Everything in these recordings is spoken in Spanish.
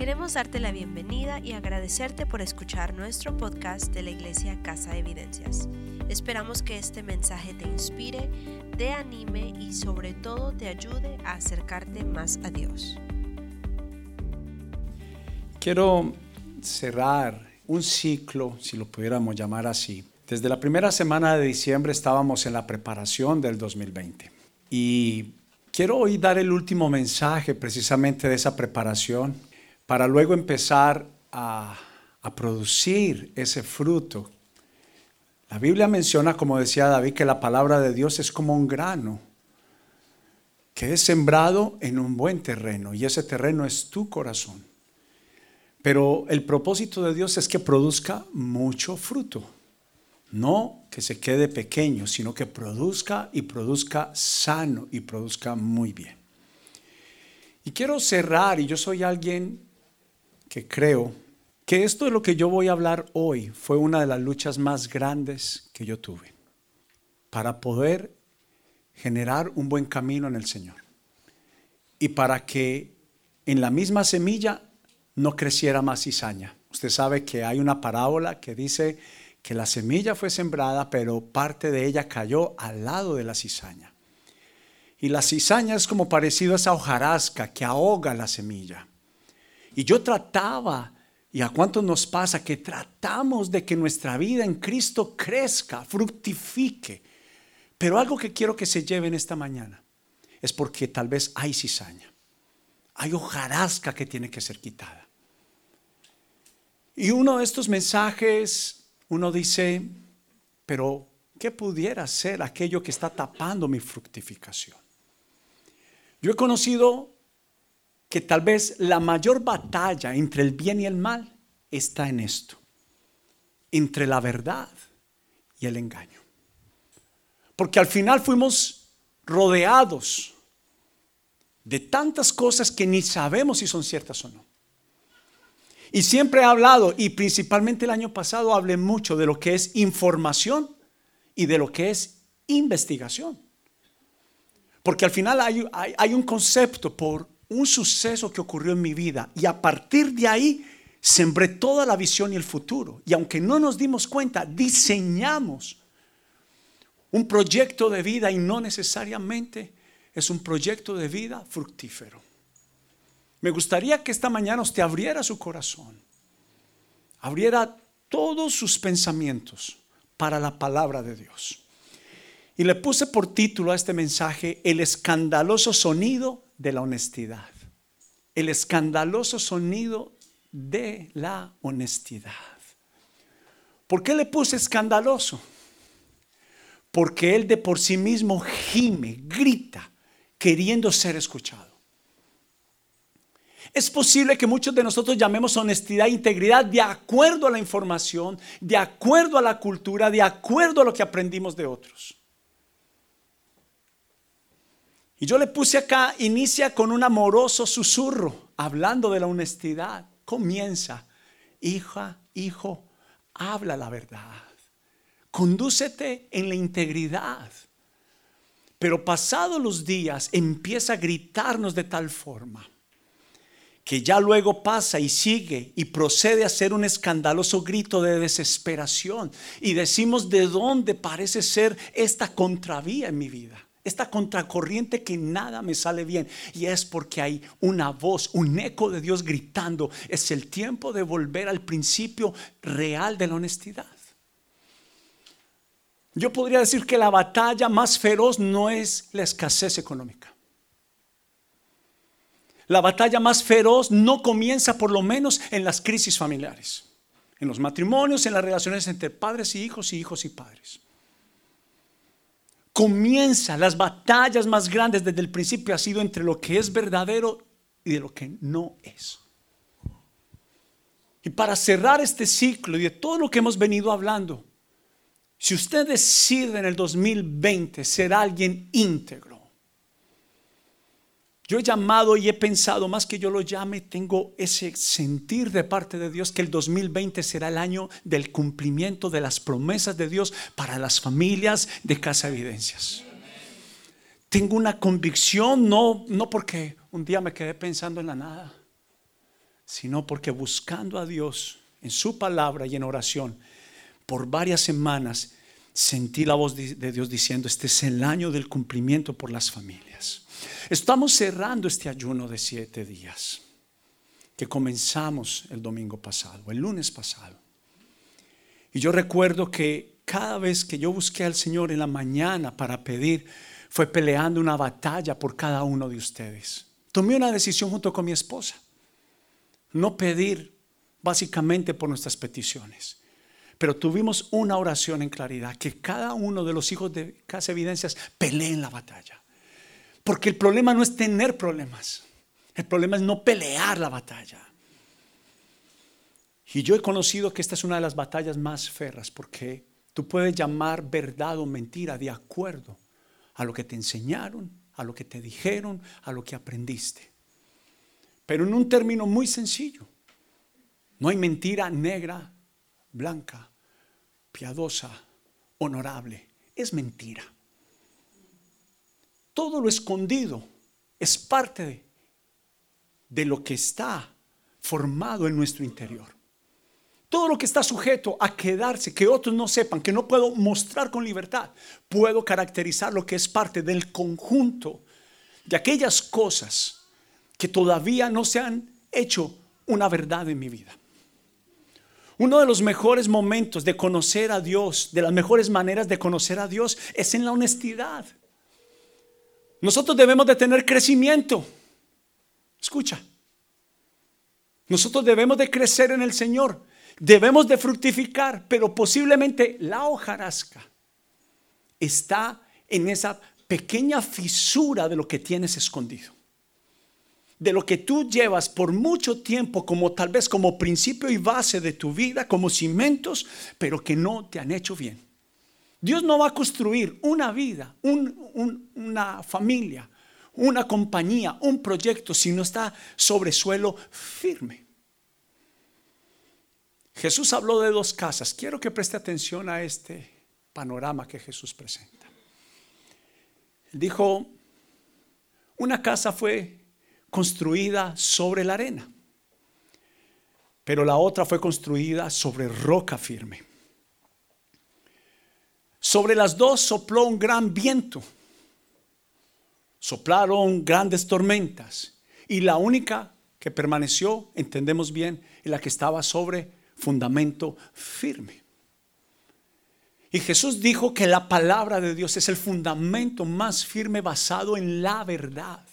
Queremos darte la bienvenida y agradecerte por escuchar nuestro podcast de la Iglesia Casa de Evidencias. Esperamos que este mensaje te inspire, te anime y sobre todo te ayude a acercarte más a Dios. Quiero cerrar un ciclo, si lo pudiéramos llamar así. Desde la primera semana de diciembre estábamos en la preparación del 2020 y quiero hoy dar el último mensaje precisamente de esa preparación para luego empezar a, producir ese fruto. La Biblia menciona, como decía David, que la palabra de Dios es como un grano que es sembrado en un buen terreno y ese terreno es tu corazón. Pero el propósito de Dios es que produzca mucho fruto. No que se quede pequeño, sino que produzca y produzca sano y produzca muy bien. Y quiero cerrar, y yo soy alguien que creo que esto de lo que yo voy a hablar hoy fue una de las luchas más grandes que yo tuve para poder generar un buen camino en el Señor y para que en la misma semilla no creciera más cizaña. Usted sabe que hay una parábola que dice que la semilla fue sembrada, pero parte de ella cayó al lado de la cizaña. Y la cizaña es como parecido a esa hojarasca que ahoga la semilla. Y yo trataba, y a cuántos nos pasa, que tratamos de que nuestra vida en Cristo crezca, fructifique. Pero algo que quiero que se lleven esta mañana es porque tal vez hay cizaña, hay hojarasca que tiene que ser quitada. Y uno de estos mensajes, uno dice, pero ¿qué pudiera ser aquello que está tapando mi fructificación? Yo he conocido que tal vez la mayor batalla entre el bien y el mal está en esto, entre la verdad y el engaño. Porque al final fuimos rodeados de tantas cosas que ni sabemos si son ciertas o no. Y siempre he hablado, y principalmente el año pasado hablé mucho de lo que es información y de lo que es investigación. Porque al final hay, hay un concepto por un suceso que ocurrió en mi vida y a partir de ahí sembré toda la visión y el futuro. Y aunque no nos dimos cuenta, diseñamos un proyecto de vida y no necesariamente es un proyecto de vida fructífero. Me gustaría que esta mañana usted abriera su corazón, abriera todos sus pensamientos para la palabra de Dios. Y le puse por título a este mensaje el escandaloso sonido de la honestidad. El escandaloso sonido de la honestidad. ¿Por qué le puse escandaloso? Porque él de por sí mismo gime, grita, queriendo ser escuchado. Es posible que muchos de nosotros llamemos honestidad e integridad de acuerdo a la información, de acuerdo a la cultura, de acuerdo a lo que aprendimos de otros. Y yo le puse acá, inicia con un amoroso susurro, hablando de la honestidad. Comienza, hija, hijo, habla la verdad. Condúcete en la integridad. Pero pasados los días empieza a gritarnos de tal forma que ya luego pasa y sigue y procede a ser un escandaloso grito de desesperación. Y decimos de dónde parece ser esta contravía en mi vida esta contracorriente que nada me sale bien. Y es porque hay una voz, un eco de Dios gritando. Es el tiempo de volver al principio real de la honestidad. Yo podría decir que la batalla más feroz no es la escasez económica. La batalla más feroz no comienza por lo menos en las crisis familiares, en los matrimonios, en las relaciones entre padres y hijos y hijos y padres comienza las batallas más grandes desde el principio ha sido entre lo que es verdadero y de lo que no es. Y para cerrar este ciclo y de todo lo que hemos venido hablando, si usted decide en el 2020 ser alguien íntegro, yo he llamado y he pensado, más que yo lo llame, tengo ese sentir de parte de Dios que el 2020 será el año del cumplimiento de las promesas de Dios para las familias de Casa Evidencias. Tengo una convicción, no, no porque un día me quedé pensando en la nada, sino porque buscando a Dios en su palabra y en oración por varias semanas, sentí la voz de Dios diciendo, este es el año del cumplimiento por las familias. Estamos cerrando este ayuno de siete días que comenzamos el domingo pasado, el lunes pasado. Y yo recuerdo que cada vez que yo busqué al Señor en la mañana para pedir, fue peleando una batalla por cada uno de ustedes. Tomé una decisión junto con mi esposa. No pedir básicamente por nuestras peticiones. Pero tuvimos una oración en claridad, que cada uno de los hijos de Casa Evidencias peleen la batalla. Porque el problema no es tener problemas, el problema es no pelear la batalla. Y yo he conocido que esta es una de las batallas más ferras, porque tú puedes llamar verdad o mentira de acuerdo a lo que te enseñaron, a lo que te dijeron, a lo que aprendiste. Pero en un término muy sencillo, no hay mentira negra, blanca, piadosa, honorable. Es mentira. Todo lo escondido es parte de, lo que está formado en nuestro interior. Todo lo que está sujeto a quedarse, que otros no sepan, que no puedo mostrar con libertad, puedo caracterizar lo que es parte del conjunto de aquellas cosas que todavía no se han hecho una verdad en mi vida. Uno de los mejores momentos de conocer a Dios, de las mejores maneras de conocer a Dios, es en la honestidad. Nosotros debemos de tener crecimiento. Escucha. Nosotros debemos de crecer en el Señor. Debemos de fructificar, pero posiblemente la hojarasca está en esa pequeña fisura de lo que tienes escondido. De lo que tú llevas por mucho tiempo como tal vez como principio y base de tu vida, como cimientos, pero que no te han hecho bien. Dios no va a construir una vida, una familia, una compañía, un proyecto si no está sobre suelo firme. Jesús habló de dos casas. Quiero que preste atención a este panorama que Jesús presenta. dijo, una casa fue construida sobre la arena, pero la otra fue construida sobre roca firme. Sobre las dos sopló un gran viento, soplaron grandes tormentas y la única que permaneció, entendemos bien, es la que estaba sobre fundamento firme. Y Jesús dijo que la palabra de Dios es el fundamento más firme basado en la verdad.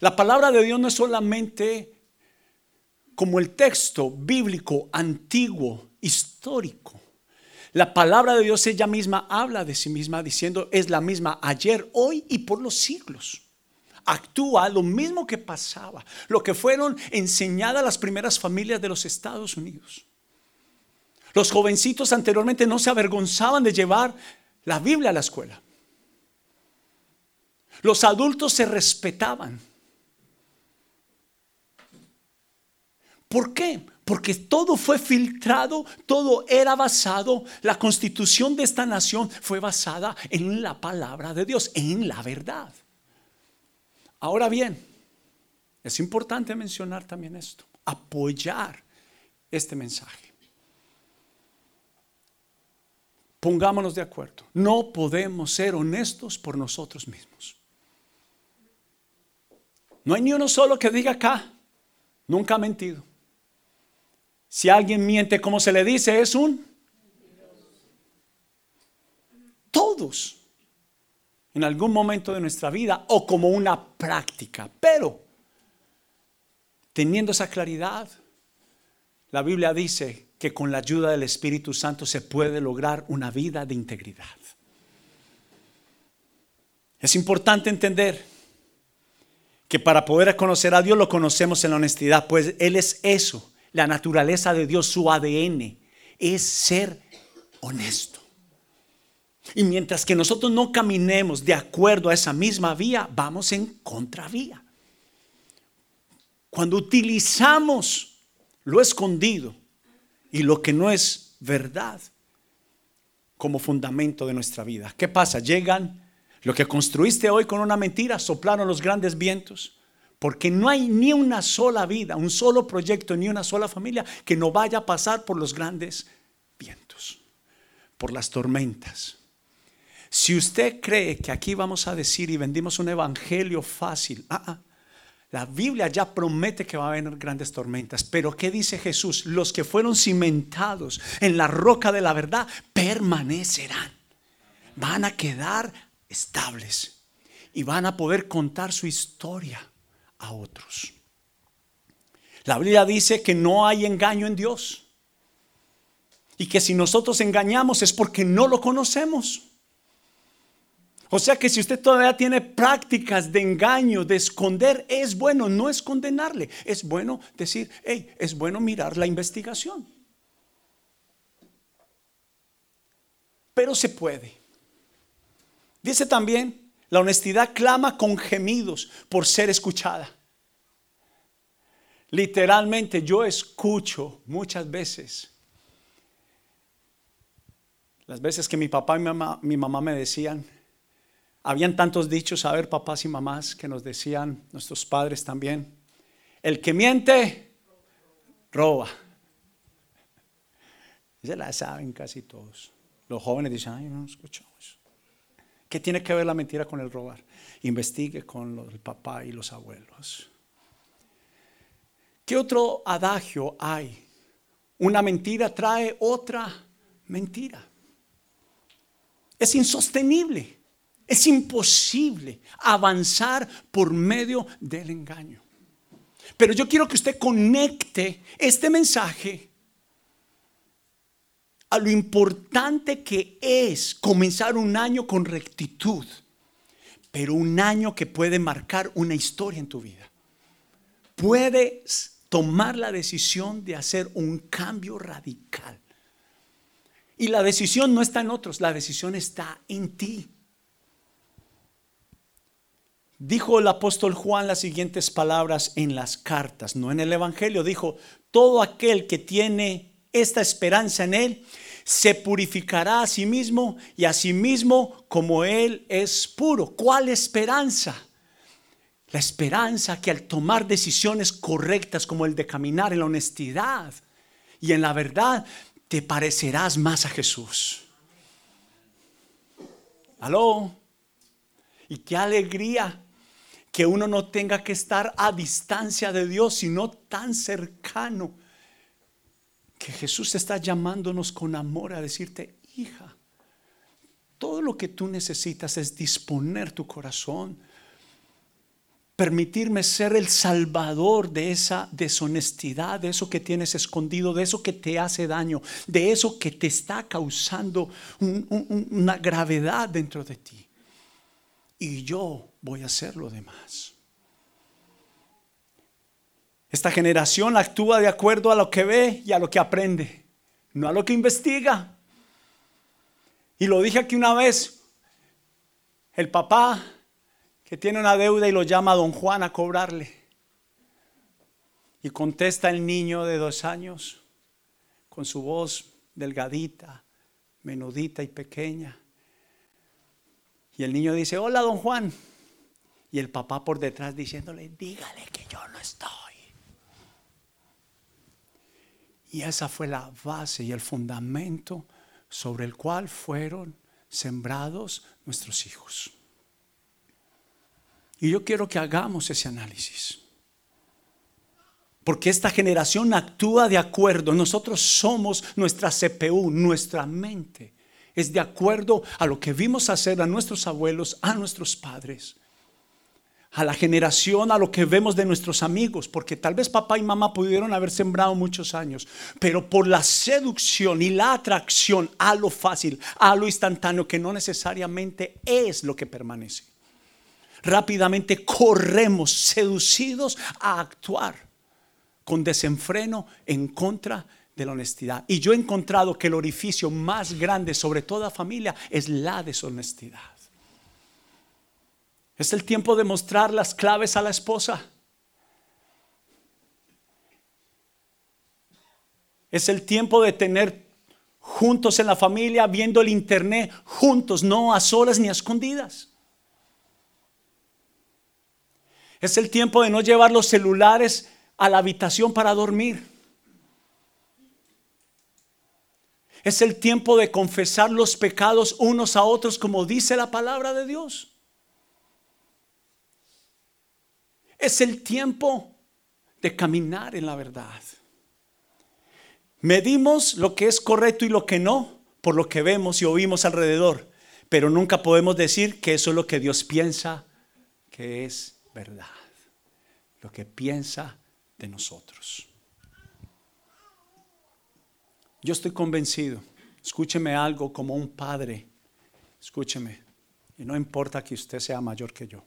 La palabra de Dios no es solamente como el texto bíblico antiguo, histórico. La palabra de Dios ella misma habla de sí misma diciendo es la misma ayer, hoy y por los siglos actúa lo mismo que pasaba, lo que fueron enseñadas las primeras familias de los Estados Unidos. Los jovencitos anteriormente no se avergonzaban de llevar la Biblia a la escuela. Los adultos se respetaban. ¿Por qué? Porque todo fue filtrado, todo era basado, la constitución de esta nación fue basada en la palabra de Dios, en la verdad. Ahora bien, es importante mencionar también esto, apoyar este mensaje. Pongámonos de acuerdo, no podemos ser honestos por nosotros mismos. No hay ni uno solo que diga acá, nunca ha mentido. Si alguien miente como se le dice, es un... Todos en algún momento de nuestra vida o como una práctica. Pero teniendo esa claridad, la Biblia dice que con la ayuda del Espíritu Santo se puede lograr una vida de integridad. Es importante entender que para poder conocer a Dios lo conocemos en la honestidad, pues Él es eso, la naturaleza de Dios, su ADN, es ser honesto. Y mientras que nosotros no caminemos de acuerdo a esa misma vía, vamos en contravía. Cuando utilizamos lo escondido y lo que no es verdad como fundamento de nuestra vida, ¿qué pasa? Llegan lo que construiste hoy con una mentira, soplaron los grandes vientos, Porque no hay ni una sola vida, un solo proyecto, ni una sola familia que no vaya a pasar por los grandes vientos, por las tormentas. Si usted cree que aquí vamos a decir y vendimos un evangelio fácil, ah, ah, la Biblia ya promete que va a haber grandes tormentas, pero ¿qué dice Jesús? Los que fueron cimentados en la roca de la verdad permanecerán, van a quedar estables y van a poder contar su historia otros. La Biblia dice que no hay engaño en Dios y que si nosotros engañamos es porque no lo conocemos. O sea que si usted todavía tiene prácticas de engaño, de esconder, es bueno, no es condenarle, es bueno decir, hey, es bueno mirar la investigación. Pero se puede. Dice también la honestidad clama con gemidos por ser escuchada. Literalmente yo escucho muchas veces. Las veces que mi papá y mi mamá, me decían, habían tantos dichos, a ver, papás y mamás, que nos decían nuestros padres también, el que miente, roba. Se la saben casi todos. Los jóvenes dicen, ay, no escuchamos. ¿Qué tiene que ver la mentira con el robar? Investigue con el papá y los abuelos. ¿Qué otro adagio hay? Una mentira trae otra mentira. Es insostenible, es imposible avanzar por medio del engaño. Pero yo quiero que usted conecte este mensaje a lo importante que es comenzar un año con rectitud, pero un año que puede marcar una historia en tu vida. Puedes tomar la decisión de hacer un cambio radical. Y la decisión no está en otros, la decisión está en ti. Dijo el apóstol Juan las siguientes palabras en las cartas, no en el Evangelio. Dijo, todo aquel que tiene esta esperanza en Él, se purificará a sí mismo y a sí mismo como Él es puro. ¿Cuál esperanza? La esperanza que al tomar decisiones correctas como el de caminar en la honestidad y en la verdad, te parecerás más a Jesús. Aló. Y qué alegría que uno no tenga que estar a distancia de Dios, sino tan cercano que Jesús está llamándonos con amor a decirte, hija, todo lo que tú necesitas es disponer tu corazón, permitirme ser el salvador de esa deshonestidad, de eso que tienes escondido, de eso que te hace daño, de eso que te está causando una gravedad dentro de ti. Y yo voy a hacer lo demás. Esta generación actúa de acuerdo a lo que ve y a lo que aprende, no a lo que investiga. Y lo dije aquí una vez, el papá que tiene una deuda y lo llama a don Juan a cobrarle. Y contesta el niño de dos años con su voz delgadita, menudita y pequeña. Y el niño dice, hola don Juan. Y el papá por detrás diciéndole, dígale que yo no estoy. Y esa fue la base y el fundamento sobre el cual fueron sembrados nuestros hijos. Y yo quiero que hagamos ese análisis. Porque esta generación actúa de acuerdo. Nosotros somos nuestra CPU, nuestra mente. Es de acuerdo a lo que vimos hacer a nuestros abuelos, a nuestros padres a la generación, a lo que vemos de nuestros amigos, porque tal vez papá y mamá pudieron haber sembrado muchos años, pero por la seducción y la atracción a lo fácil, a lo instantáneo, que no necesariamente es lo que permanece. Rápidamente corremos seducidos a actuar con desenfreno en contra de la honestidad. Y yo he encontrado que el orificio más grande sobre toda familia es la deshonestidad. Es el tiempo de mostrar las claves a la esposa. Es el tiempo de tener juntos en la familia, viendo el internet, juntos, no a solas ni a escondidas. Es el tiempo de no llevar los celulares a la habitación para dormir. Es el tiempo de confesar los pecados unos a otros como dice la palabra de Dios. Es el tiempo de caminar en la verdad. Medimos lo que es correcto y lo que no por lo que vemos y oímos alrededor, pero nunca podemos decir que eso es lo que Dios piensa que es verdad, lo que piensa de nosotros. Yo estoy convencido, escúcheme algo como un padre, escúcheme, y no importa que usted sea mayor que yo.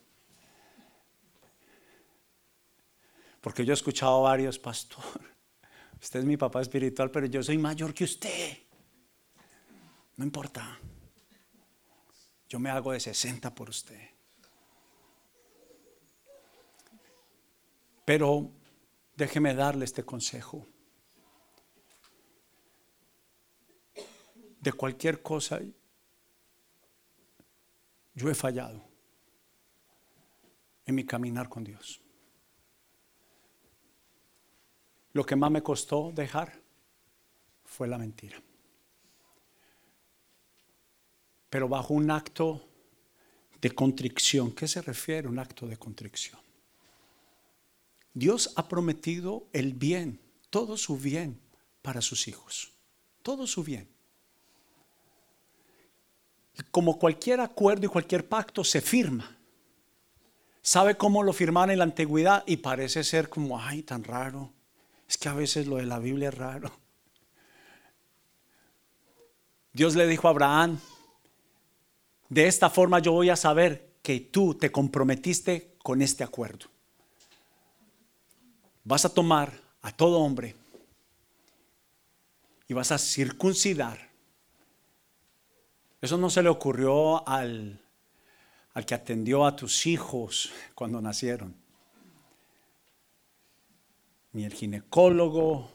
Porque yo he escuchado a varios, pastor, usted es mi papá espiritual, pero yo soy mayor que usted. No importa. Yo me hago de 60 por usted. Pero déjeme darle este consejo. De cualquier cosa, yo he fallado en mi caminar con Dios. Lo que más me costó dejar fue la mentira. Pero bajo un acto de contrición. ¿Qué se refiere a un acto de contrición? Dios ha prometido el bien, todo su bien para sus hijos, todo su bien. Como cualquier acuerdo y cualquier pacto se firma. ¿Sabe cómo lo firmaron en la antigüedad? Y parece ser como, ay, tan raro. Es que a veces lo de la Biblia es raro. Dios le dijo a Abraham, de esta forma yo voy a saber que tú te comprometiste con este acuerdo. Vas a tomar a todo hombre y vas a circuncidar. Eso no se le ocurrió al, al que atendió a tus hijos cuando nacieron ni el ginecólogo.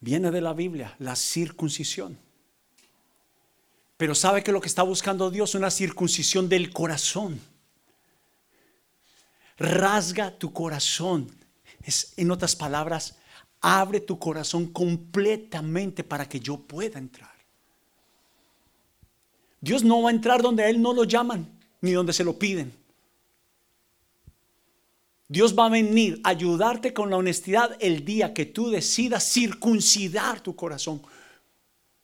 Viene de la Biblia, la circuncisión. Pero sabe que lo que está buscando Dios es una circuncisión del corazón. Rasga tu corazón. Es, en otras palabras, abre tu corazón completamente para que yo pueda entrar. Dios no va a entrar donde a Él no lo llaman, ni donde se lo piden. Dios va a venir a ayudarte con la honestidad el día que tú decidas circuncidar tu corazón.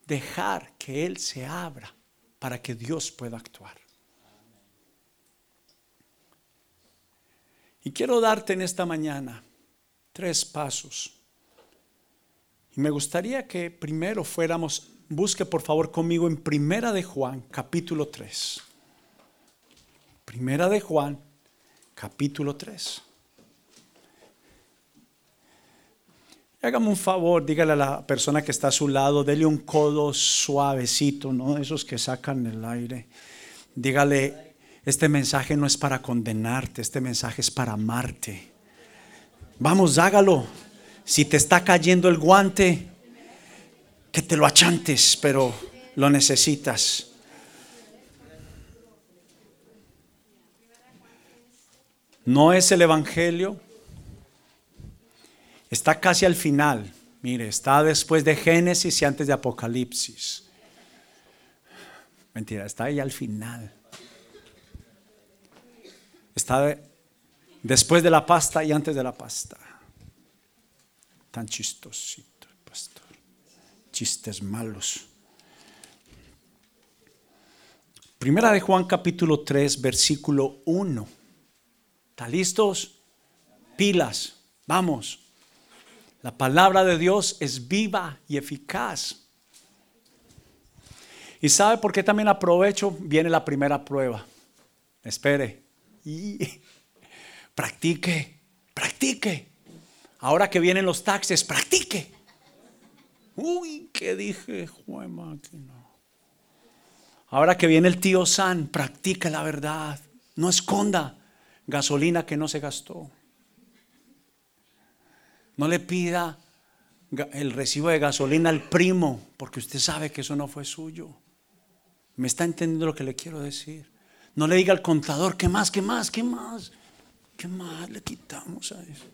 Dejar que Él se abra para que Dios pueda actuar. Y quiero darte en esta mañana tres pasos. Y me gustaría que primero fuéramos, busque por favor conmigo en Primera de Juan, capítulo 3. Primera de Juan, capítulo 3. Hágame un favor, dígale a la persona que está a su lado, dele un codo suavecito, ¿no? Esos que sacan el aire. Dígale, este mensaje no es para condenarte, este mensaje es para amarte. Vamos, hágalo. Si te está cayendo el guante, que te lo achantes, pero lo necesitas. No es el Evangelio Está casi al final. Mire, está después de Génesis y antes de Apocalipsis. Mentira, está ahí al final. Está después de la pasta y antes de la pasta. Tan chistosito pastor. Chistes malos. Primera de Juan capítulo 3, versículo 1. ¿Están listos? Pilas. Vamos. La palabra de Dios es viva y eficaz. ¿Y sabe por qué también aprovecho? Viene la primera prueba. Espere. Practique, practique. Ahora que vienen los taxes, practique. Uy, ¿qué dije? Ahora que viene el tío San, practique la verdad. No esconda gasolina que no se gastó. No le pida el recibo de gasolina al primo, porque usted sabe que eso no fue suyo. ¿Me está entendiendo lo que le quiero decir? No le diga al contador, ¿qué más, qué más, qué más? ¿Qué más le quitamos a eso?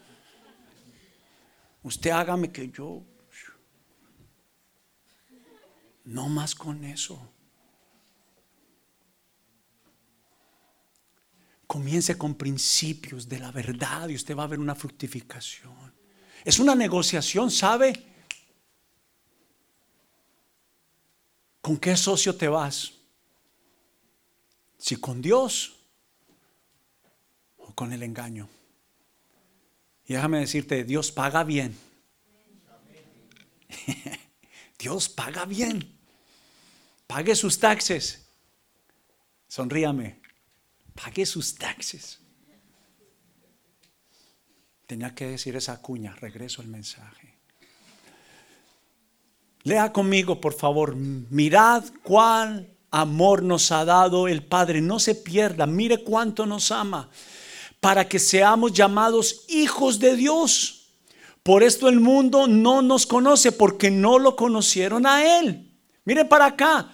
Usted hágame que yo... No más con eso. Comience con principios de la verdad y usted va a ver una fructificación. Es una negociación, ¿sabe? ¿Con qué socio te vas? Si con Dios o con el engaño. Y déjame decirte, Dios paga bien. Dios paga bien. Pague sus taxes. Sonríame. Pague sus taxes. Tenía que decir esa cuña. Regreso al mensaje. Lea conmigo, por favor. Mirad cuál amor nos ha dado el Padre. No se pierda. Mire cuánto nos ama. Para que seamos llamados hijos de Dios. Por esto el mundo no nos conoce porque no lo conocieron a Él. Mire para acá.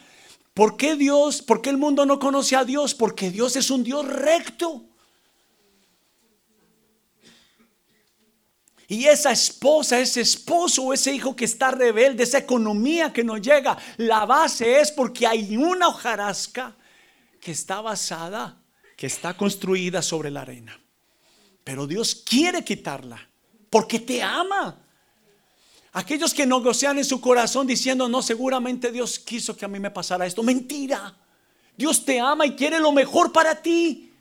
¿Por qué Dios, por qué el mundo no conoce a Dios? Porque Dios es un Dios recto. Y esa esposa, ese esposo, ese hijo que está rebelde, esa economía que no llega, la base es porque hay una hojarasca que está basada, que está construida sobre la arena. Pero Dios quiere quitarla porque te ama. Aquellos que negocian en su corazón diciendo, no, seguramente Dios quiso que a mí me pasara esto. Mentira. Dios te ama y quiere lo mejor para ti.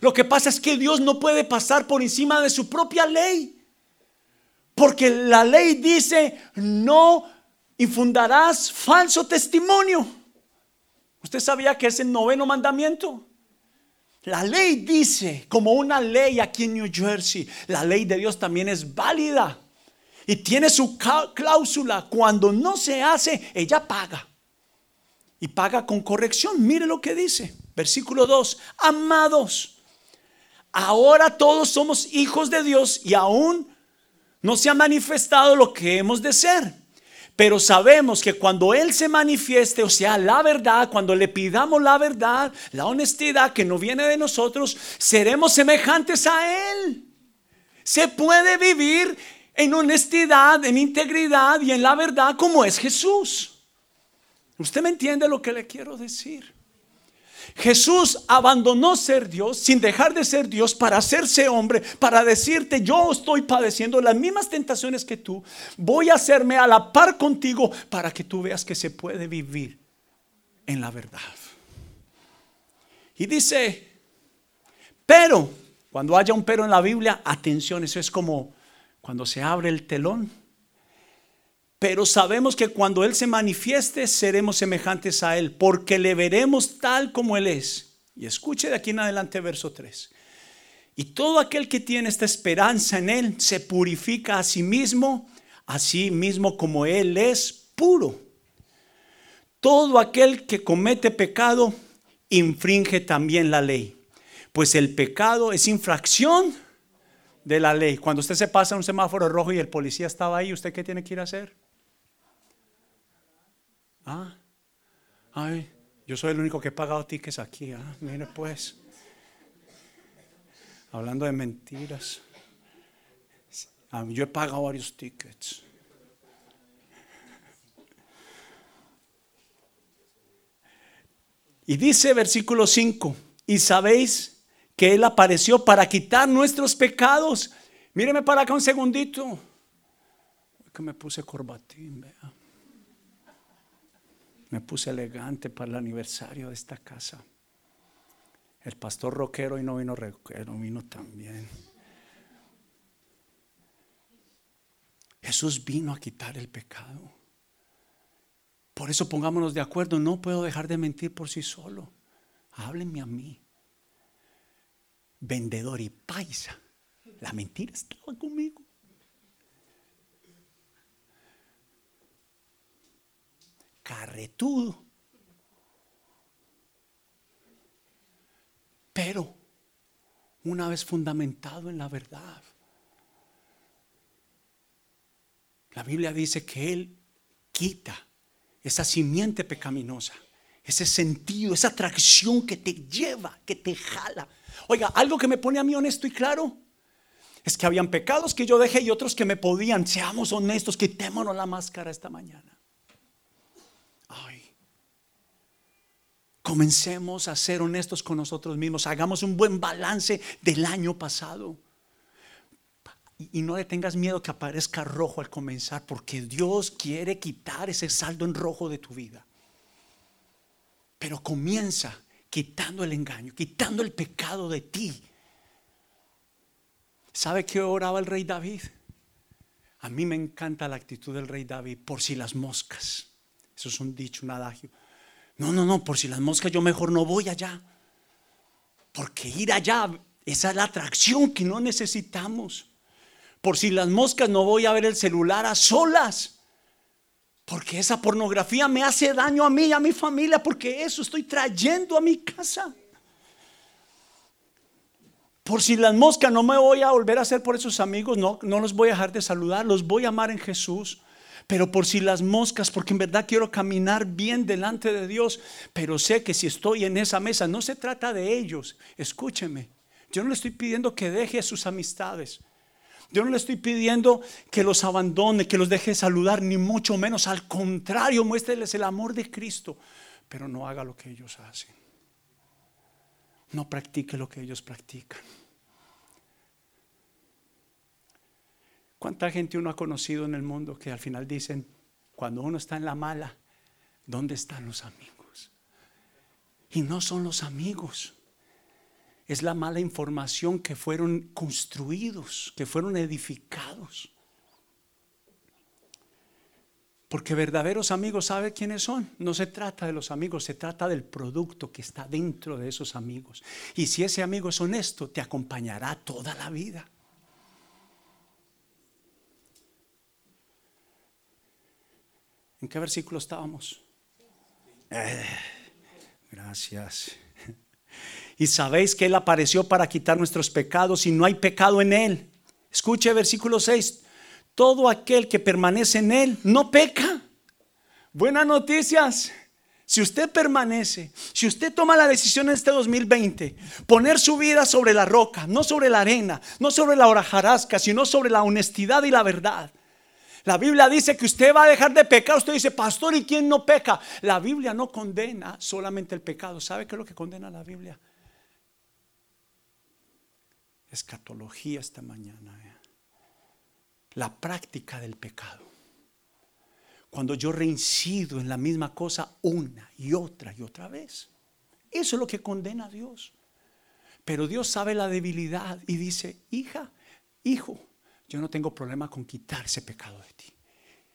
Lo que pasa es que Dios no puede pasar por encima de su propia ley. Porque la ley dice, no infundarás falso testimonio. ¿Usted sabía que es el noveno mandamiento? La ley dice, como una ley aquí en New Jersey, la ley de Dios también es válida y tiene su cláusula. Cuando no se hace, ella paga. Y paga con corrección. Mire lo que dice. Versículo 2. Amados, ahora todos somos hijos de Dios y aún no se ha manifestado lo que hemos de ser. Pero sabemos que cuando Él se manifieste, o sea, la verdad, cuando le pidamos la verdad, la honestidad que no viene de nosotros, seremos semejantes a Él. Se puede vivir en honestidad, en integridad y en la verdad como es Jesús. ¿Usted me entiende lo que le quiero decir? Jesús abandonó ser Dios sin dejar de ser Dios para hacerse hombre, para decirte, yo estoy padeciendo las mismas tentaciones que tú, voy a hacerme a la par contigo para que tú veas que se puede vivir en la verdad. Y dice, pero, cuando haya un pero en la Biblia, atención, eso es como cuando se abre el telón pero sabemos que cuando Él se manifieste seremos semejantes a Él, porque le veremos tal como Él es. Y escuche de aquí en adelante verso 3. Y todo aquel que tiene esta esperanza en Él se purifica a sí mismo, así mismo como Él es puro. Todo aquel que comete pecado infringe también la ley, pues el pecado es infracción de la ley. Cuando usted se pasa un semáforo rojo y el policía estaba ahí, ¿usted qué tiene que ir a hacer? Ah, ay, yo soy el único que he pagado tickets aquí. Ah, mire pues. Hablando de mentiras. Ah, yo he pagado varios tickets. Y dice versículo 5, y sabéis que Él apareció para quitar nuestros pecados. Míreme para acá un segundito. Que me puse corbatín, vea. Me puse elegante para el aniversario de esta casa. El pastor rockero y no vino rockero, vino también. Jesús vino a quitar el pecado. Por eso pongámonos de acuerdo, no puedo dejar de mentir por sí solo. Háblenme a mí. Vendedor y paisa. La mentira estaba conmigo. Carretudo. Pero una vez fundamentado en la verdad, la Biblia dice que Él quita esa simiente pecaminosa, ese sentido, esa atracción que te lleva, que te jala. Oiga, algo que me pone a mí honesto y claro es que habían pecados que yo dejé y otros que me podían. Seamos honestos, quitémonos la máscara esta mañana. Ay. Comencemos a ser honestos con nosotros mismos. Hagamos un buen balance del año pasado. Y no le tengas miedo que aparezca rojo al comenzar, porque Dios quiere quitar ese saldo en rojo de tu vida. Pero comienza quitando el engaño, quitando el pecado de ti. ¿Sabe qué oraba el rey David? A mí me encanta la actitud del rey David, por si las moscas. Eso es un dicho, un adagio. No, no, no, por si las moscas yo mejor no voy allá. Porque ir allá, esa es la atracción que no necesitamos. Por si las moscas no voy a ver el celular a solas. Porque esa pornografía me hace daño a mí y a mi familia, porque eso estoy trayendo a mi casa. Por si las moscas no me voy a volver a hacer por esos amigos, no, no los voy a dejar de saludar, los voy a amar en Jesús. Pero por si las moscas, porque en verdad quiero caminar bien delante de Dios, pero sé que si estoy en esa mesa, no se trata de ellos. Escúcheme, yo no le estoy pidiendo que deje sus amistades. Yo no le estoy pidiendo que los abandone, que los deje saludar, ni mucho menos. Al contrario, muéstreles el amor de Cristo, pero no haga lo que ellos hacen. No practique lo que ellos practican. ¿Cuánta gente uno ha conocido en el mundo que al final dicen, cuando uno está en la mala, ¿dónde están los amigos? Y no son los amigos es la mala información que fueron construidos, que fueron edificados. Porque verdaderos amigos, ¿sabe quiénes son? No se trata de los amigos, se trata del producto que está dentro de esos amigos. Y si ese amigo es honesto, te acompañará toda la vida. ¿En qué versículo estábamos? Eh, gracias. Y sabéis que Él apareció para quitar nuestros pecados y no hay pecado en Él. Escuche versículo 6. Todo aquel que permanece en Él no peca. Buenas noticias. Si usted permanece, si usted toma la decisión en este 2020, poner su vida sobre la roca, no sobre la arena, no sobre la horajarasca, sino sobre la honestidad y la verdad. La Biblia dice que usted va a dejar de pecar. Usted dice, pastor, ¿y quién no peca? La Biblia no condena solamente el pecado. ¿Sabe qué es lo que condena la Biblia? escatología esta mañana. Eh. La práctica del pecado. Cuando yo reincido en la misma cosa una y otra y otra vez. Eso es lo que condena a Dios. Pero Dios sabe la debilidad y dice, hija, hijo, yo no tengo problema con quitar ese pecado de ti.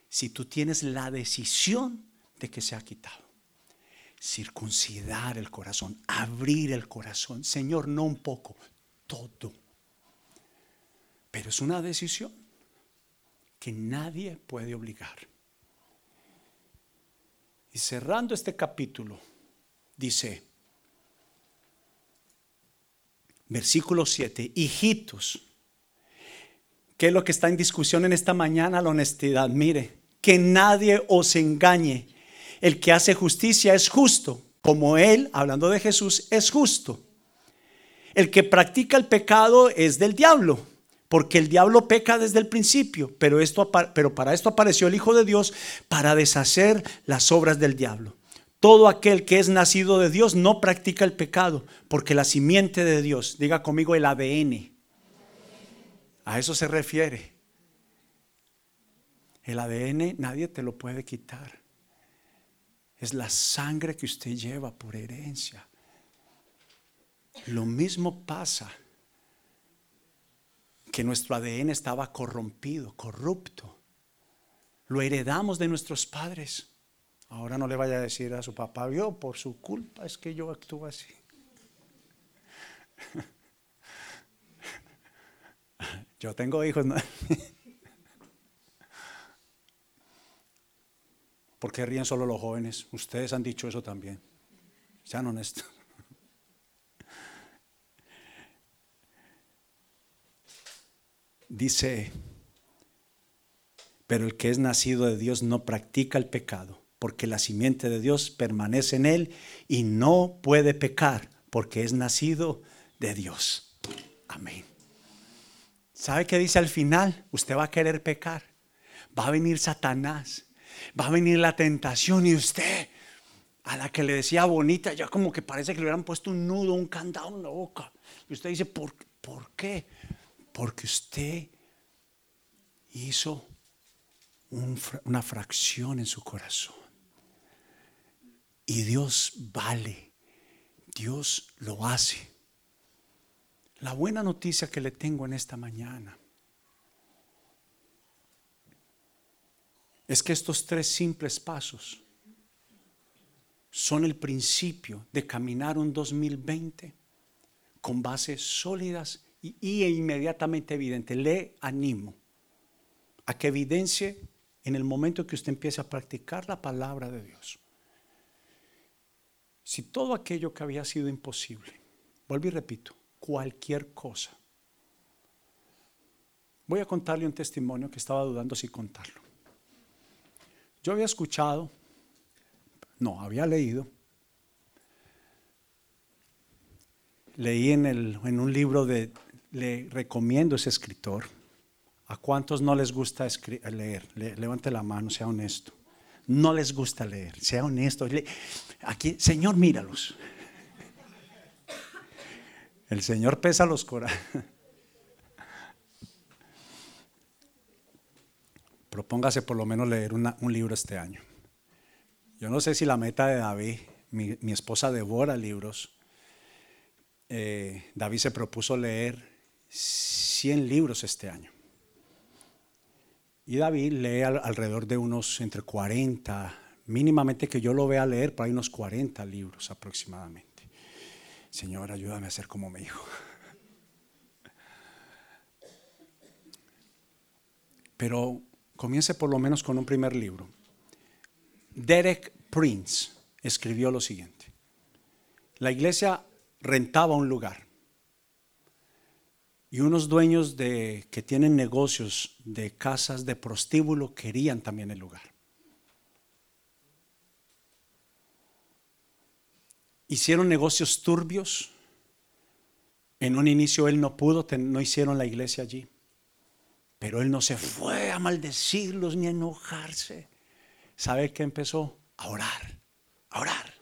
Si tú tienes la decisión de que sea quitado. Circuncidar el corazón, abrir el corazón. Señor, no un poco, todo. Pero es una decisión que nadie puede obligar. Y cerrando este capítulo, dice, versículo 7, hijitos, ¿qué es lo que está en discusión en esta mañana? La honestidad. Mire, que nadie os engañe. El que hace justicia es justo, como Él, hablando de Jesús, es justo. El que practica el pecado es del diablo porque el diablo peca desde el principio, pero, esto, pero para esto apareció el Hijo de Dios, para deshacer las obras del diablo. Todo aquel que es nacido de Dios no practica el pecado, porque la simiente de Dios, diga conmigo el ADN, a eso se refiere. El ADN nadie te lo puede quitar. Es la sangre que usted lleva por herencia. Lo mismo pasa que nuestro ADN estaba corrompido, corrupto. Lo heredamos de nuestros padres. Ahora no le vaya a decir a su papá, yo por su culpa es que yo actúo así. Yo tengo hijos. ¿Por qué ríen solo los jóvenes? Ustedes han dicho eso también. Sean honestos. dice, pero el que es nacido de Dios no practica el pecado, porque la simiente de Dios permanece en él y no puede pecar, porque es nacido de Dios. Amén. ¿Sabe qué dice al final? Usted va a querer pecar. Va a venir Satanás. Va a venir la tentación y usted, a la que le decía bonita, ya como que parece que le hubieran puesto un nudo, un candado en la boca. Y usted dice, ¿por, ¿por qué? Porque usted hizo una fracción en su corazón. Y Dios vale, Dios lo hace. La buena noticia que le tengo en esta mañana es que estos tres simples pasos son el principio de caminar un 2020 con bases sólidas y, y inmediatamente evidente. Le animo a que evidencie en el momento que usted empiece a practicar la palabra de Dios. Si todo aquello que había sido imposible, vuelvo y repito, cualquier cosa. Voy a contarle un testimonio que estaba dudando si contarlo. Yo había escuchado, no, había leído, leí en, el, en un libro de, le recomiendo ese escritor, ¿A cuántos no les gusta leer? levante la mano, sea honesto. No les gusta leer, sea honesto. Aquí, Señor, míralos. El Señor pesa los corazones. Propóngase por lo menos leer un libro este año. Yo no sé si la meta de David, mi, esposa devora libros. Eh, David se propuso leer 100 libros este año. Y David lee alrededor de unos entre 40, mínimamente que yo lo vea leer, por ahí unos 40 libros aproximadamente. Señor, ayúdame a ser como mi hijo. Pero comience por lo menos con un primer libro. Derek Prince escribió lo siguiente. La iglesia rentaba un lugar y unos dueños de, que tienen negocios de casas de prostíbulo querían también el lugar. Hicieron negocios turbios. En un inicio él no pudo, no hicieron la iglesia allí. Pero él no se fue a maldecirlos ni a enojarse. ¿Sabe qué empezó? A orar, a orar.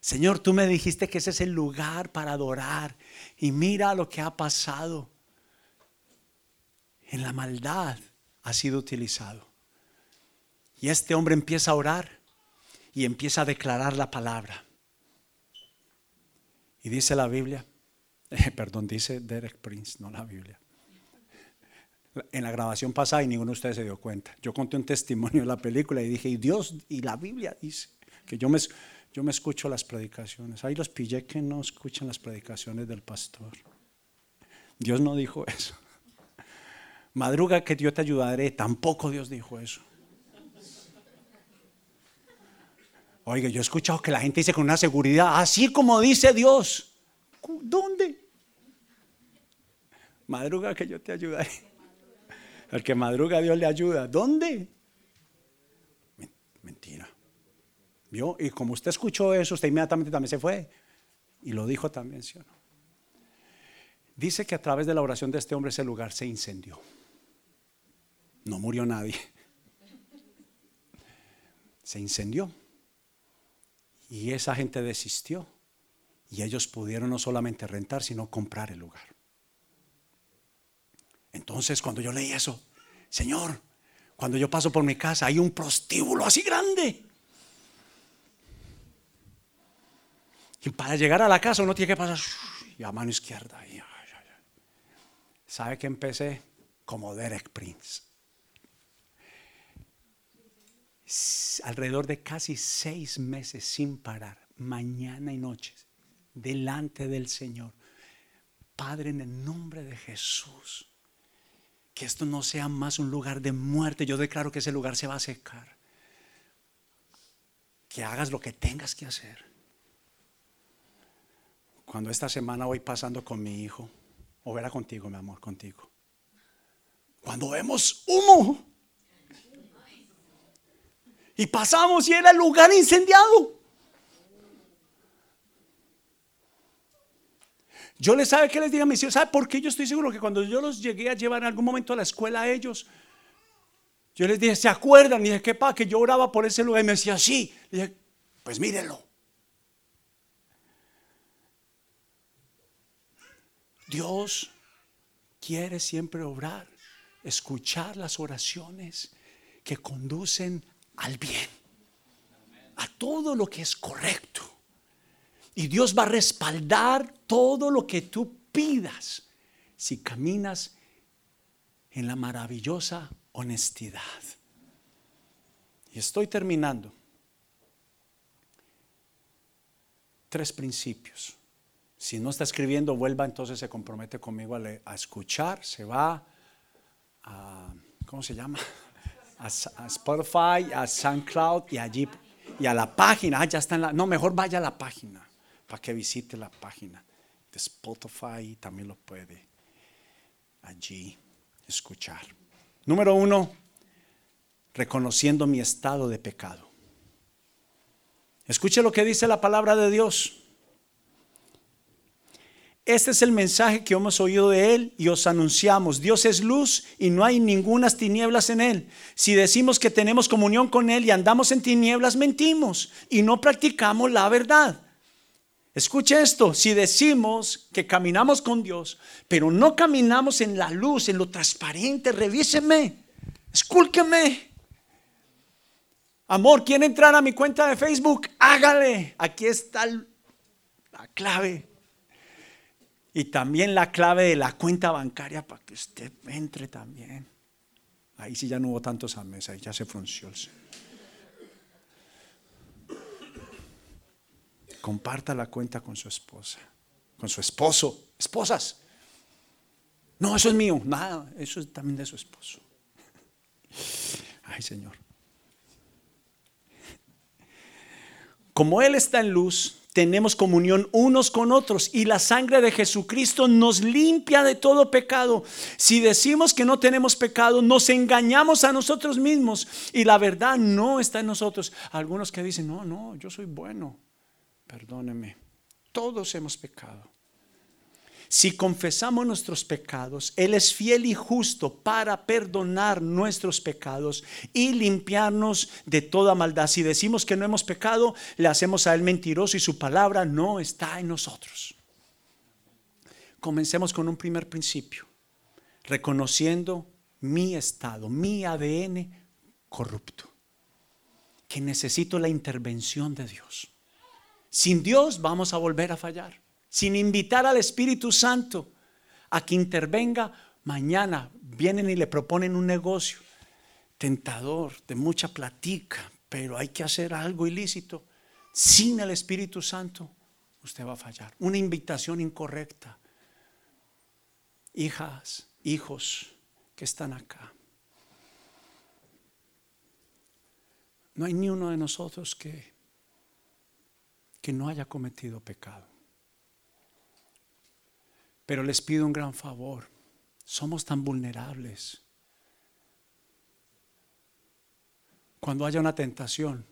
Señor, tú me dijiste que ese es el lugar para adorar. Y mira lo que ha pasado. En la maldad ha sido utilizado. Y este hombre empieza a orar y empieza a declarar la palabra. Y dice la Biblia, perdón, dice Derek Prince, no la Biblia. En la grabación pasada y ninguno de ustedes se dio cuenta. Yo conté un testimonio de la película y dije, y Dios y la Biblia dice que yo me, yo me escucho las predicaciones. Ahí los pillé que no escuchan las predicaciones del pastor. Dios no dijo eso. Madruga que yo te ayudaré. Tampoco Dios dijo eso. Oiga, yo he escuchado que la gente dice con una seguridad, así como dice Dios. ¿Dónde? Madruga que yo te ayudaré. El que madruga Dios le ayuda. ¿Dónde? Mentira. ¿Vio? Y como usted escuchó eso, usted inmediatamente también se fue. Y lo dijo también, ¿sí o no? Dice que a través de la oración de este hombre ese lugar se incendió. No murió nadie. Se incendió. Y esa gente desistió. Y ellos pudieron no solamente rentar, sino comprar el lugar. Entonces, cuando yo leí eso, Señor, cuando yo paso por mi casa, hay un prostíbulo así grande. Y para llegar a la casa uno tiene que pasar y a mano izquierda. ¿Sabe que empecé? Como Derek Prince. Alrededor de casi seis meses sin parar, mañana y noche, delante del Señor. Padre, en el nombre de Jesús, que esto no sea más un lugar de muerte. Yo declaro que ese lugar se va a secar. Que hagas lo que tengas que hacer cuando esta semana voy pasando con mi hijo, o verá contigo, mi amor, contigo. Cuando vemos humo Y pasamos y era el lugar incendiado. Yo les sabe que les diga a mis hijos, ¿sabe por qué yo estoy seguro que cuando yo los llegué a llevar en algún momento a la escuela a ellos, yo les dije, ¿se acuerdan? Y dije, ¿qué pa? Que yo oraba por ese lugar y me decía, sí. Y dije, pues mírenlo. Dios quiere siempre obrar, escuchar las oraciones que conducen al bien, a todo lo que es correcto. Y Dios va a respaldar todo lo que tú pidas si caminas en la maravillosa honestidad. Y estoy terminando. Tres principios. Si no está escribiendo, vuelva, entonces se compromete conmigo a, escuchar, se va a, ¿cómo se llama? A, Spotify, a SoundCloud y allí, y a la página, ah, ya está en la, no, mejor vaya a la página para que visite la página de Spotify también lo puede allí escuchar. Número uno, reconociendo mi estado de pecado. Escuche lo que dice la palabra de Dios. Este es el mensaje que hemos oído de Él y os anunciamos. Dios es luz y no hay ningunas tinieblas en Él. Si decimos que tenemos comunión con Él y andamos en tinieblas, mentimos y no practicamos la verdad. Escuche esto, si decimos que caminamos con Dios, pero no caminamos en la luz, en lo transparente, revíseme, escúlqueme. Amor, ¿quiere entrar a mi cuenta de Facebook? Hágale. Aquí está la clave. Y también la clave de la cuenta bancaria para que usted entre también. Ahí sí ya no hubo tantos ames, ahí ya se frunció el comparta la cuenta con su esposa, con su esposo, esposas. No, eso es mío, nada, eso es también de su esposo. Ay, Señor. Como Él está en luz, tenemos comunión unos con otros y la sangre de Jesucristo nos limpia de todo pecado. Si decimos que no tenemos pecado, nos engañamos a nosotros mismos y la verdad no está en nosotros. Algunos que dicen, no, no, yo soy bueno perdóneme, todos hemos pecado. Si confesamos nuestros pecados, Él es fiel y justo para perdonar nuestros pecados y limpiarnos de toda maldad. Si decimos que no hemos pecado, le hacemos a Él mentiroso y su palabra no está en nosotros. Comencemos con un primer principio, reconociendo mi estado, mi ADN corrupto, que necesito la intervención de Dios. Sin Dios vamos a volver a fallar. Sin invitar al Espíritu Santo a que intervenga, mañana vienen y le proponen un negocio tentador, de mucha platica, pero hay que hacer algo ilícito. Sin el Espíritu Santo, usted va a fallar. Una invitación incorrecta. Hijas, hijos que están acá. No hay ni uno de nosotros que que no haya cometido pecado. Pero les pido un gran favor. Somos tan vulnerables. Cuando haya una tentación,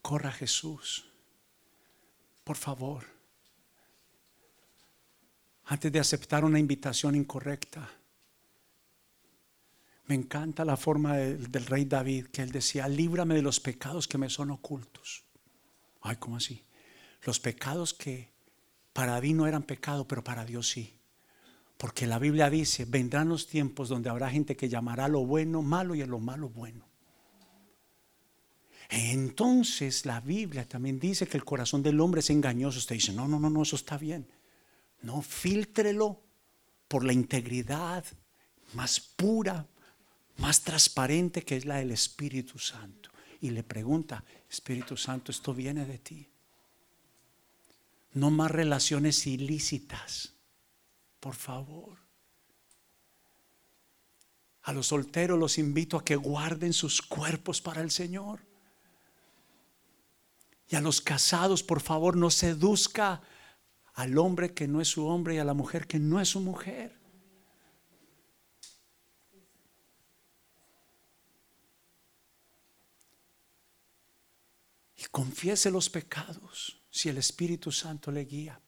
corra a Jesús. Por favor. Antes de aceptar una invitación incorrecta. Me encanta la forma del, del rey David, que él decía, líbrame de los pecados que me son ocultos. Ay, ¿cómo así? los pecados que para mí no eran pecado, pero para Dios sí. Porque la Biblia dice, vendrán los tiempos donde habrá gente que llamará lo bueno malo y a lo malo bueno. Entonces la Biblia también dice que el corazón del hombre es engañoso. Usted dice, no, no, no, no, eso está bien. No, filtrelo por la integridad más pura, más transparente que es la del Espíritu Santo. Y le pregunta, Espíritu Santo, ¿esto viene de ti? No más relaciones ilícitas. Por favor. A los solteros los invito a que guarden sus cuerpos para el Señor. Y a los casados, por favor, no seduzca al hombre que no es su hombre y a la mujer que no es su mujer. que confiese los pecados si el Espíritu Santo le guía.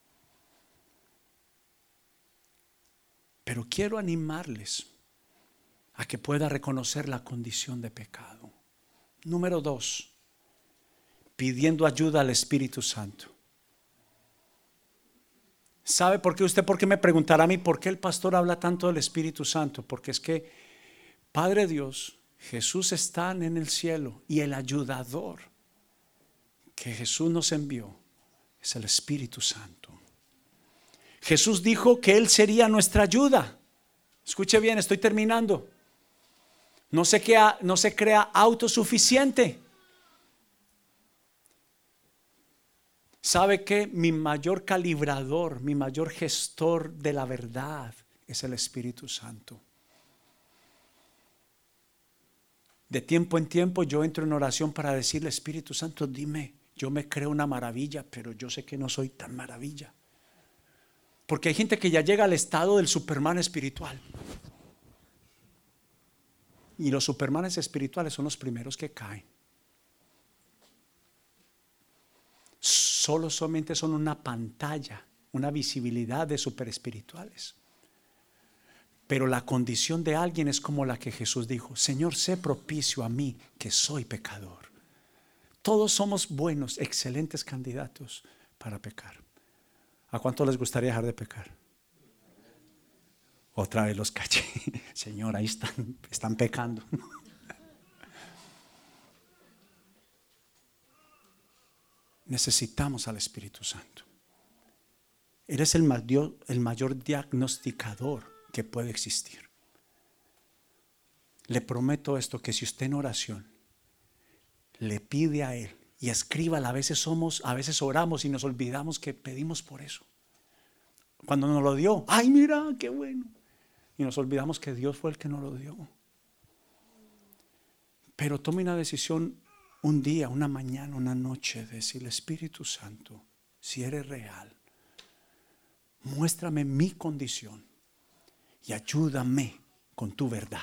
Pero quiero animarles a que pueda reconocer la condición de pecado. Número dos, pidiendo ayuda al Espíritu Santo. ¿Sabe por qué usted, por qué me preguntará a mí por qué el pastor habla tanto del Espíritu Santo? Porque es que Padre Dios, Jesús está en el cielo y el ayudador que Jesús nos envió es el Espíritu Santo. Jesús dijo que Él sería nuestra ayuda. Escuche bien, estoy terminando. No se, crea, no se crea autosuficiente. ¿Sabe que mi mayor calibrador, mi mayor gestor de la verdad es el Espíritu Santo? De tiempo en tiempo yo entro en oración para decirle, Espíritu Santo, dime, yo me creo una maravilla, pero yo sé que no soy tan maravilla. Porque hay gente que ya llega al estado del Superman espiritual. Y los Supermanes espirituales son los primeros que caen. Solo solamente son una pantalla, una visibilidad de superespirituales. Pero la condición de alguien es como la que Jesús dijo, Señor, sé propicio a mí, que soy pecador. Todos somos buenos, excelentes candidatos para pecar. ¿A cuánto les gustaría dejar de pecar? Otra vez los caché. Señor, ahí están, están pecando. Necesitamos al Espíritu Santo. Eres el mayor, el mayor diagnosticador que puede existir. Le prometo esto, que si usted en oración le pide a Él y escríbala, a veces somos, a veces oramos y nos olvidamos que pedimos por eso. Cuando nos lo dio, ay mira, qué bueno. Y nos olvidamos que Dios fue el que nos lo dio. Pero tome una decisión un día, una mañana, una noche, de decirle, Espíritu Santo, si eres real, muéstrame mi condición y ayúdame con tu verdad.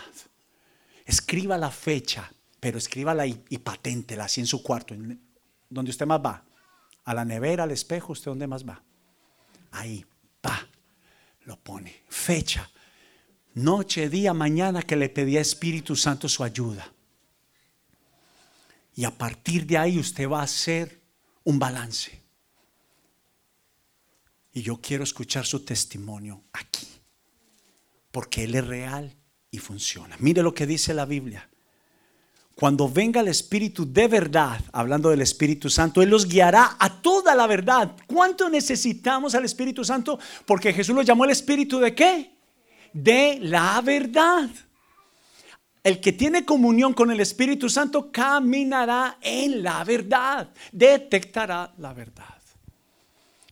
Escriba la fecha, pero escríbala y, y paténtela así en su cuarto, donde usted más va. A la nevera, al espejo, ¿usted dónde más va? Ahí, va, lo pone. Fecha, noche, día, mañana que le pedía Espíritu Santo su ayuda. Y a partir de ahí usted va a hacer un balance. Y yo quiero escuchar su testimonio aquí porque Él es real y funciona. Mire lo que dice la Biblia. Cuando venga el Espíritu de verdad, hablando del Espíritu Santo, Él los guiará a toda la verdad. ¿Cuánto necesitamos al Espíritu Santo? Porque Jesús lo llamó el Espíritu de qué? De la verdad. El que tiene comunión con el Espíritu Santo caminará en la verdad, detectará la verdad.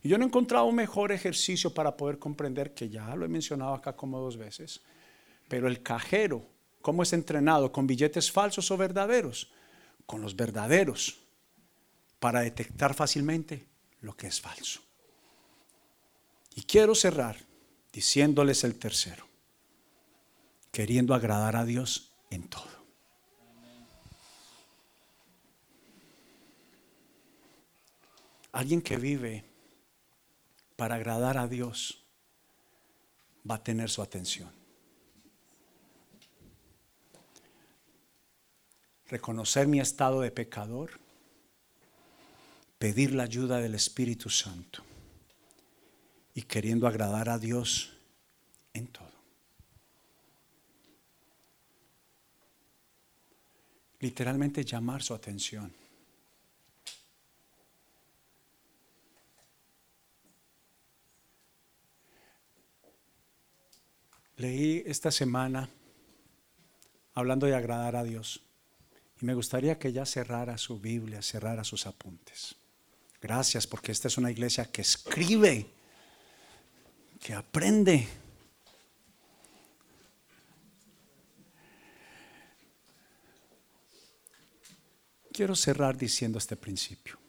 Y yo no he encontrado un mejor ejercicio para poder comprender, que ya lo he mencionado acá como dos veces, pero el cajero, ¿cómo es entrenado? ¿Con billetes falsos o verdaderos? Con los verdaderos, para detectar fácilmente lo que es falso. Y quiero cerrar diciéndoles el tercero, queriendo agradar a Dios en todo. Alguien que vive para agradar a Dios va a tener su atención. Reconocer mi estado de pecador, pedir la ayuda del Espíritu Santo y queriendo agradar a Dios en todo. Literalmente llamar su atención. Leí esta semana hablando de agradar a Dios y me gustaría que ya cerrara su Biblia, cerrara sus apuntes. Gracias porque esta es una iglesia que escribe, que aprende. Quiero cerrar diciendo este principio.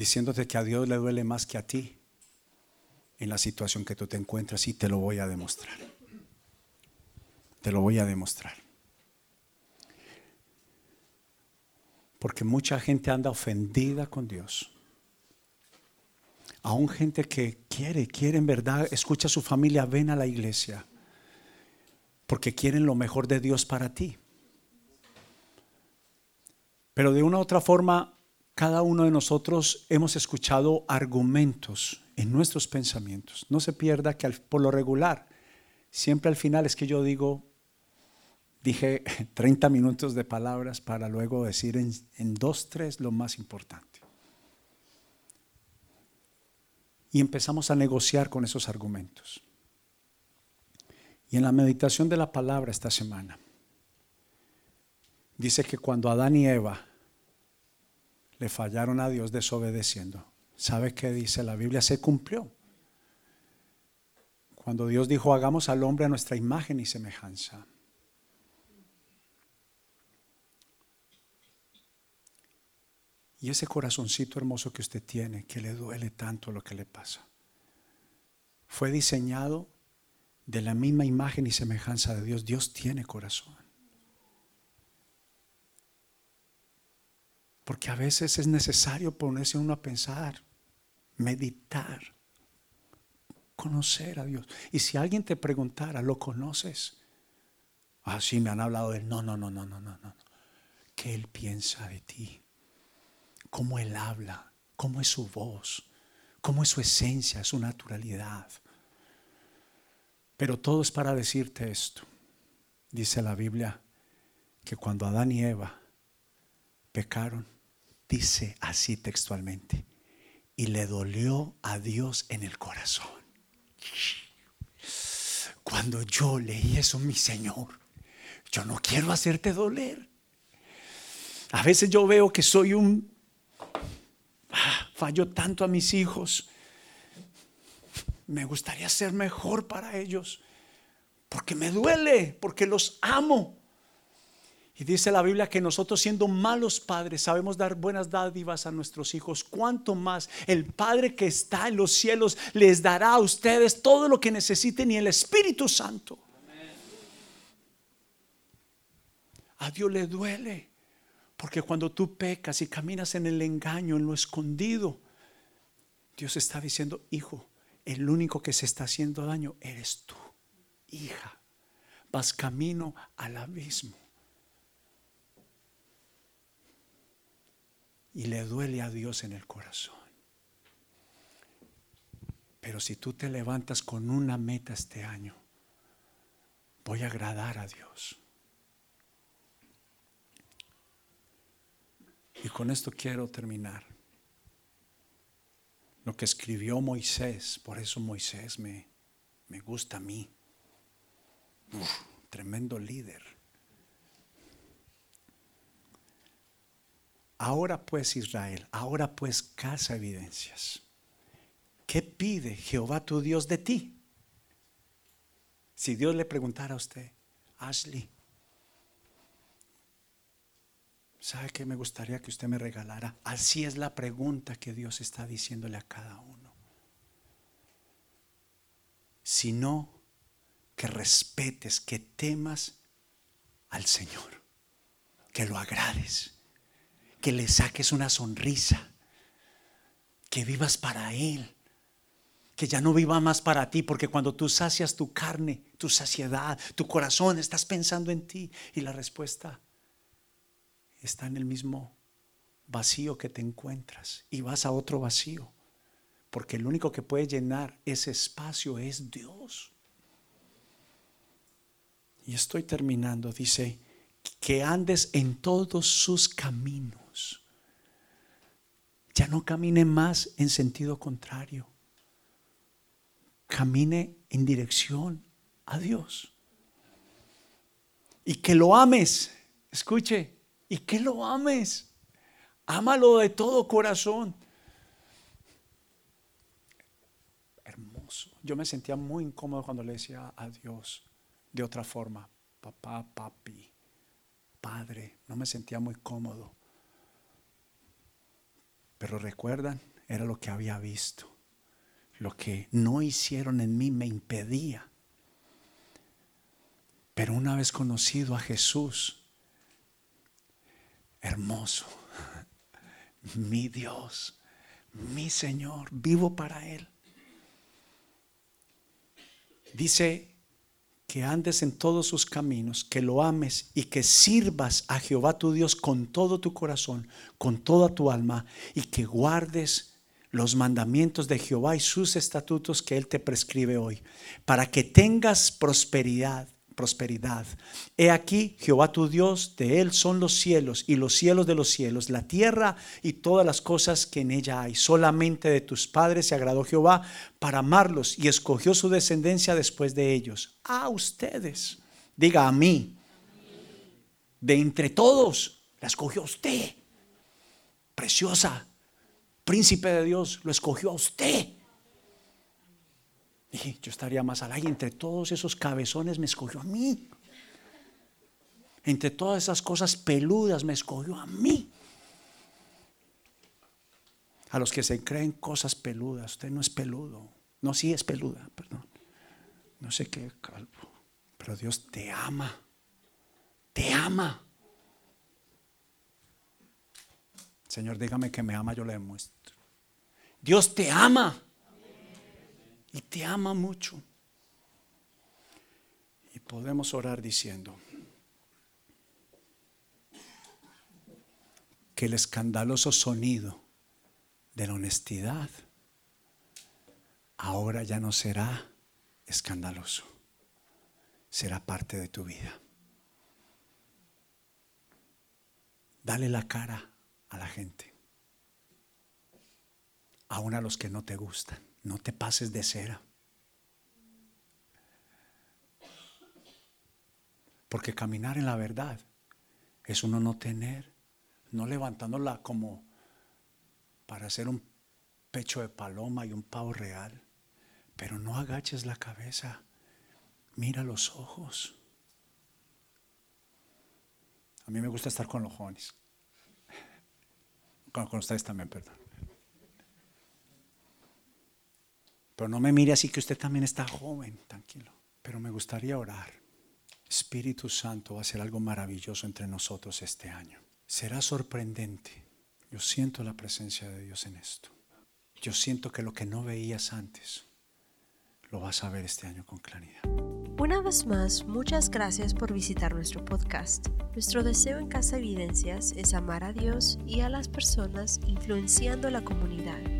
Diciéndote que a Dios le duele más que a ti en la situación que tú te encuentras y te lo voy a demostrar. Te lo voy a demostrar. Porque mucha gente anda ofendida con Dios. Aún gente que quiere, quiere en verdad, escucha a su familia, ven a la iglesia. Porque quieren lo mejor de Dios para ti. Pero de una u otra forma, cada uno de nosotros hemos escuchado argumentos en nuestros pensamientos. No se pierda que por lo regular, siempre al final es que yo digo, dije 30 minutos de palabras para luego decir en, en dos, tres lo más importante. Y empezamos a negociar con esos argumentos. Y en la meditación de la palabra esta semana, dice que cuando Adán y Eva le fallaron a Dios desobedeciendo, ¿Sabe qué dice la Biblia? Se cumplió. Cuando Dios dijo, hagamos al hombre a nuestra imagen y semejanza. Y ese corazoncito hermoso que usted tiene, que le duele tanto lo que le pasa, fue diseñado de la misma imagen y semejanza de Dios. Dios tiene corazón. Porque a veces es necesario ponerse uno a pensar, meditar, conocer a Dios. Y si alguien te preguntara, ¿lo conoces? Ah, sí, me han hablado de él. No, no, no, no, no, no, no. ¿Qué él piensa de ti? ¿Cómo él habla? ¿Cómo es su voz? ¿Cómo es su esencia, su naturalidad? Pero todo es para decirte esto. Dice la Biblia que cuando Adán y Eva pecaron, dice así textualmente, y le dolió a Dios en el corazón. Cuando yo leí eso, mi Señor, yo no quiero hacerte doler. A veces yo veo que soy un... Ah, fallo tanto a mis hijos. Me gustaría ser mejor para ellos. Porque me duele, porque los amo. Y dice la Biblia que nosotros siendo malos padres sabemos dar buenas dádivas a nuestros hijos. Cuanto más el Padre que está en los cielos les dará a ustedes todo lo que necesiten y el Espíritu Santo. A Dios le duele. Porque cuando tú pecas y caminas en el engaño, en lo escondido, Dios está diciendo, hijo, el único que se está haciendo daño eres tú, hija. Vas camino al abismo. Y le duele a Dios en el corazón. Pero si tú te levantas con una meta este año, voy a agradar a Dios. Y con esto quiero terminar. Lo que escribió Moisés, por eso Moisés me, me gusta a mí. tremendo líder. Ahora pues Israel, ahora pues casa evidencias. ¿Qué pide Jehová tu Dios de ti? Si Dios le preguntara a usted, Ashley, ¿sabe qué me gustaría que usted me regalara? Así es la pregunta que Dios está diciéndole a cada uno. Sino que respetes, que temas al Señor, que lo agrades que le saques una sonrisa, que vivas para Él, que ya no viva más para ti, porque cuando tú sacias tu carne, tu saciedad, tu corazón, estás pensando en ti y la respuesta está en el mismo vacío que te encuentras y vas a otro vacío, porque el único que puede llenar ese espacio es Dios. Y estoy terminando, dice, que andes en todos sus caminos ya no camine más en sentido contrario. Camine en dirección a Dios. Y que lo ames. Escuche, y que lo ames. Ámalo de todo corazón. Hermoso. Yo me sentía muy incómodo cuando le decía a Dios de otra forma. Papá, papi, padre. No me sentía muy cómodo. Pero recuerdan, era lo que había visto, lo que no hicieron en mí me impedía. Pero una vez conocido a Jesús, hermoso, mi Dios, mi Señor, vivo para Él. Dice que andes en todos sus caminos, que lo ames y que sirvas a Jehová tu Dios con todo tu corazón, con toda tu alma y que guardes los mandamientos de Jehová y sus estatutos que Él te prescribe hoy, para que tengas prosperidad prosperidad. He aquí, Jehová tu Dios, de Él son los cielos y los cielos de los cielos, la tierra y todas las cosas que en ella hay. Solamente de tus padres se agradó Jehová para amarlos y escogió su descendencia después de ellos. A ustedes, diga a mí, de entre todos, la escogió usted. Preciosa, príncipe de Dios, lo escogió a usted yo estaría más al aire. Entre todos esos cabezones me escogió a mí. Entre todas esas cosas peludas me escogió a mí. A los que se creen cosas peludas, usted no es peludo. No, sí es peluda, perdón. No sé qué calvo. Pero Dios te ama. Te ama. Señor, dígame que me ama, yo le demuestro. Dios te ama y te ama mucho. Y podemos orar diciendo que el escandaloso sonido de la honestidad ahora ya no será escandaloso, será parte de tu vida. Dale la cara a la gente, aun a los que no te gustan. No te pases de cera. Porque caminar en la verdad es uno no tener, no levantándola como para hacer un pecho de paloma y un pavo real. Pero no agaches la cabeza, mira los ojos. A mí me gusta estar con los jóvenes. Con, con ustedes también, perdón. Pero no me mire así que usted también está joven, tranquilo. Pero me gustaría orar. Espíritu Santo va a hacer algo maravilloso entre nosotros este año. Será sorprendente. Yo siento la presencia de Dios en esto. Yo siento que lo que no veías antes, lo vas a ver este año con claridad. Una vez más, muchas gracias por visitar nuestro podcast. Nuestro deseo en Casa Evidencias es amar a Dios y a las personas influenciando la comunidad